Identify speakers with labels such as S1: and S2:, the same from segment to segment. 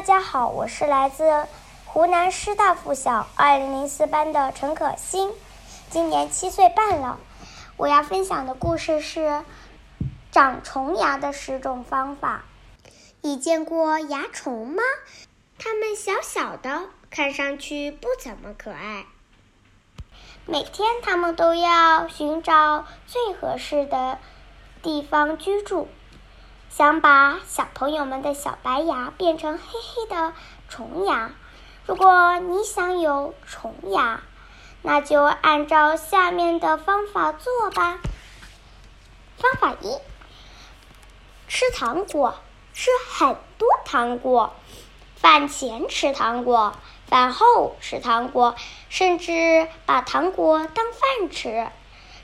S1: 大家好，我是来自湖南师大附小二零零四班的陈可欣，今年七岁半了。我要分享的故事是长虫牙的十种方法。你见过蚜虫吗？它们小小的，看上去不怎么可爱。每天，它们都要寻找最合适的地方居住。想把小朋友们的小白牙变成黑黑的虫牙。如果你想有虫牙，那就按照下面的方法做吧。方法一：吃糖果，吃很多糖果，饭前吃糖果，饭后吃糖果，甚至把糖果当饭吃。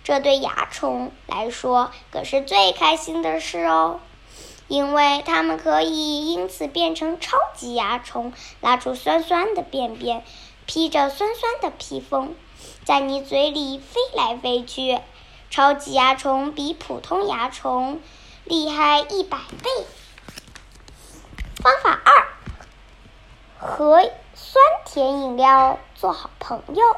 S1: 这对蚜虫来说可是最开心的事哦。因为它们可以因此变成超级蚜虫，拉出酸酸的便便，披着酸酸的披风，在你嘴里飞来飞去。超级蚜虫比普通蚜虫厉害一百倍。方法二：和酸甜饮料做好朋友。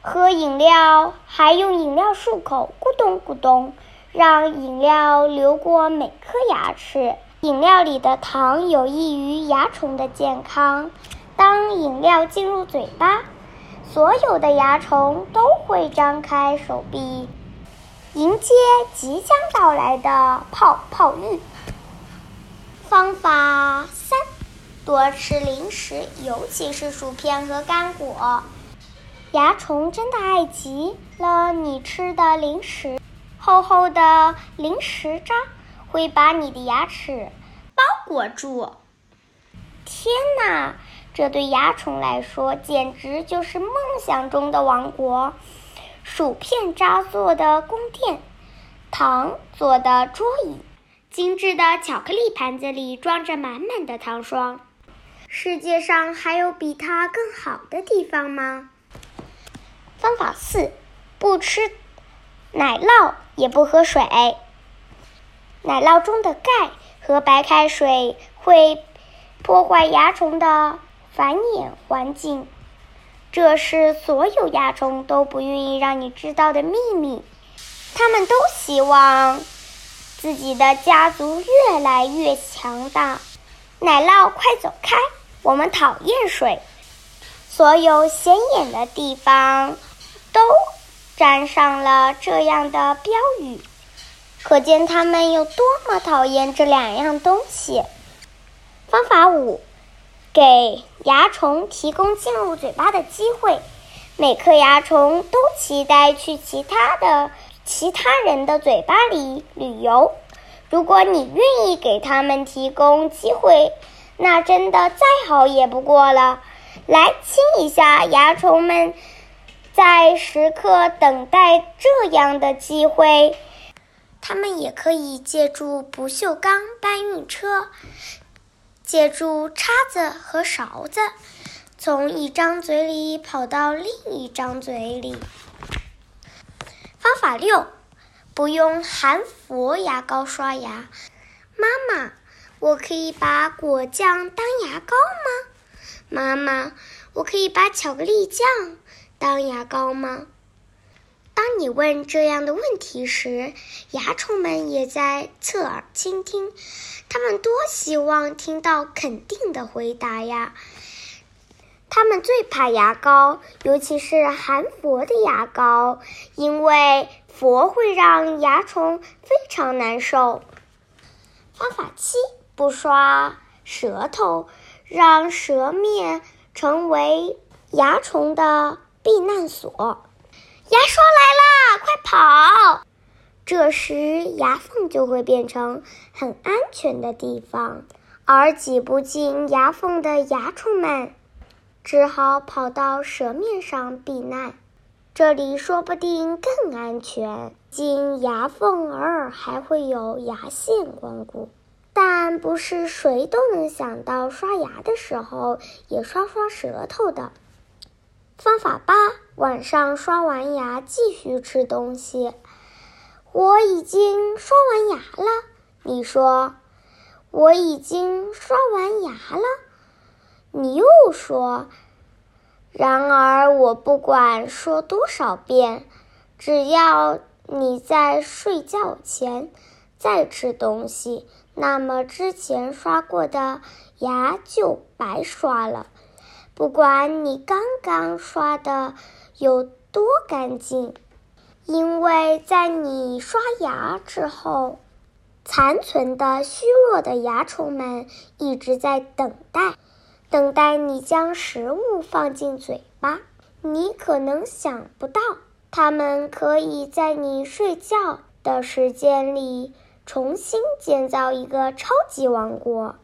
S1: 喝饮料还用饮料漱口，咕咚咕咚。让饮料流过每颗牙齿。饮料里的糖有益于蚜虫的健康。当饮料进入嘴巴，所有的蚜虫都会张开手臂，迎接即将到来的泡泡浴。方法三：多吃零食，尤其是薯片和干果。蚜虫真的爱极了你吃的零食。厚厚的零食渣会把你的牙齿包裹住。天哪，这对蚜虫来说简直就是梦想中的王国！薯片渣做的宫殿，糖做的桌椅，精致的巧克力盘子里装着满满的糖霜。世界上还有比它更好的地方吗？方法四：不吃。奶酪也不喝水，奶酪中的钙和白开水会破坏蚜虫的繁衍环境，这是所有蚜虫都不愿意让你知道的秘密。他们都希望自己的家族越来越强大。奶酪，快走开！我们讨厌水。所有显眼的地方都。粘上了这样的标语，可见他们有多么讨厌这两样东西。方法五：给蚜虫提供进入嘴巴的机会。每颗蚜虫都期待去其他的其他人的嘴巴里旅游。如果你愿意给他们提供机会，那真的再好也不过了。来亲一下蚜虫们。在时刻等待这样的机会，他们也可以借助不锈钢搬运车，借助叉子和勺子，从一张嘴里跑到另一张嘴里。方法六：不用含氟牙膏刷牙。妈妈，我可以把果酱当牙膏吗？妈妈，我可以把巧克力酱。当牙膏吗？当你问这样的问题时，蚜虫们也在侧耳倾听。他们多希望听到肯定的回答呀！他们最怕牙膏，尤其是含氟的牙膏，因为氟会让蚜虫非常难受。方法七：不刷舌头，让舌面成为蚜虫的。避难所，牙刷来了，快跑！这时牙缝就会变成很安全的地方，而挤不进牙缝的牙虫们只好跑到舌面上避难。这里说不定更安全，进牙缝偶尔还会有牙线光顾，但不是谁都能想到刷牙的时候也刷刷舌头的。方法八：晚上刷完牙继续吃东西。我已经刷完牙了，你说？我已经刷完牙了。你又说。然而，我不管说多少遍，只要你在睡觉前再吃东西，那么之前刷过的牙就白刷了。不管你刚刚刷的有多干净，因为在你刷牙之后，残存的虚弱的蚜虫们一直在等待。等待你将食物放进嘴巴，你可能想不到，它们可以在你睡觉的时间里重新建造一个超级王国。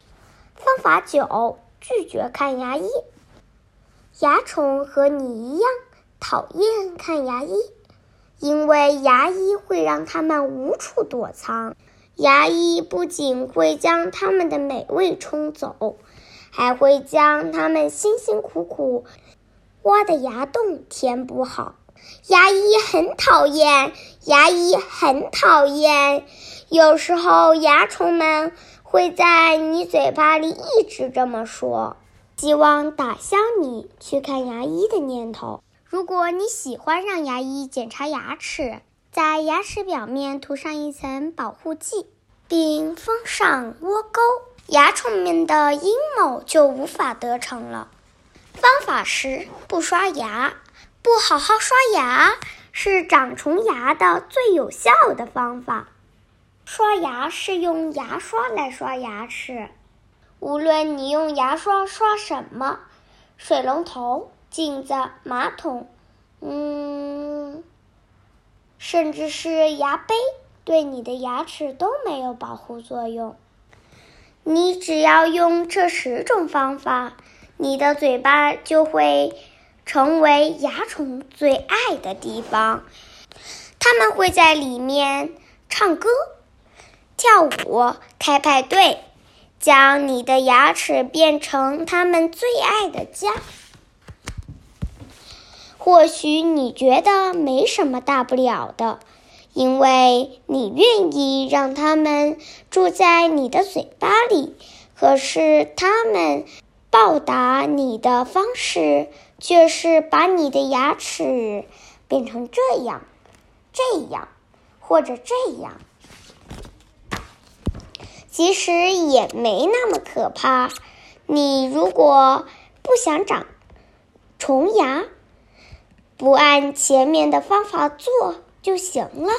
S1: 方法九：拒绝看牙医。蚜虫和你一样讨厌看牙医，因为牙医会让它们无处躲藏。牙医不仅会将它们的美味冲走。还会将它们辛辛苦苦挖的牙洞填补好。牙医很讨厌，牙医很讨厌。有时候蚜虫们会在你嘴巴里一直这么说，希望打消你去看牙医的念头。如果你喜欢让牙医检查牙齿，在牙齿表面涂上一层保护剂，并封上窝沟。牙虫们的阴谋就无法得逞了。方法是不刷牙，不好好刷牙是长虫牙的最有效的方法。刷牙是用牙刷来刷牙齿，无论你用牙刷刷什么，水龙头、镜子、马桶，嗯，甚至是牙杯，对你的牙齿都没有保护作用。你只要用这十种方法，你的嘴巴就会成为蚜虫最爱的地方。他们会在里面唱歌、跳舞、开派对，将你的牙齿变成他们最爱的家。或许你觉得没什么大不了的。因为你愿意让他们住在你的嘴巴里，可是他们报答你的方式却是把你的牙齿变成这样、这样或者这样。其实也没那么可怕。你如果不想长虫牙，不按前面的方法做。就行了。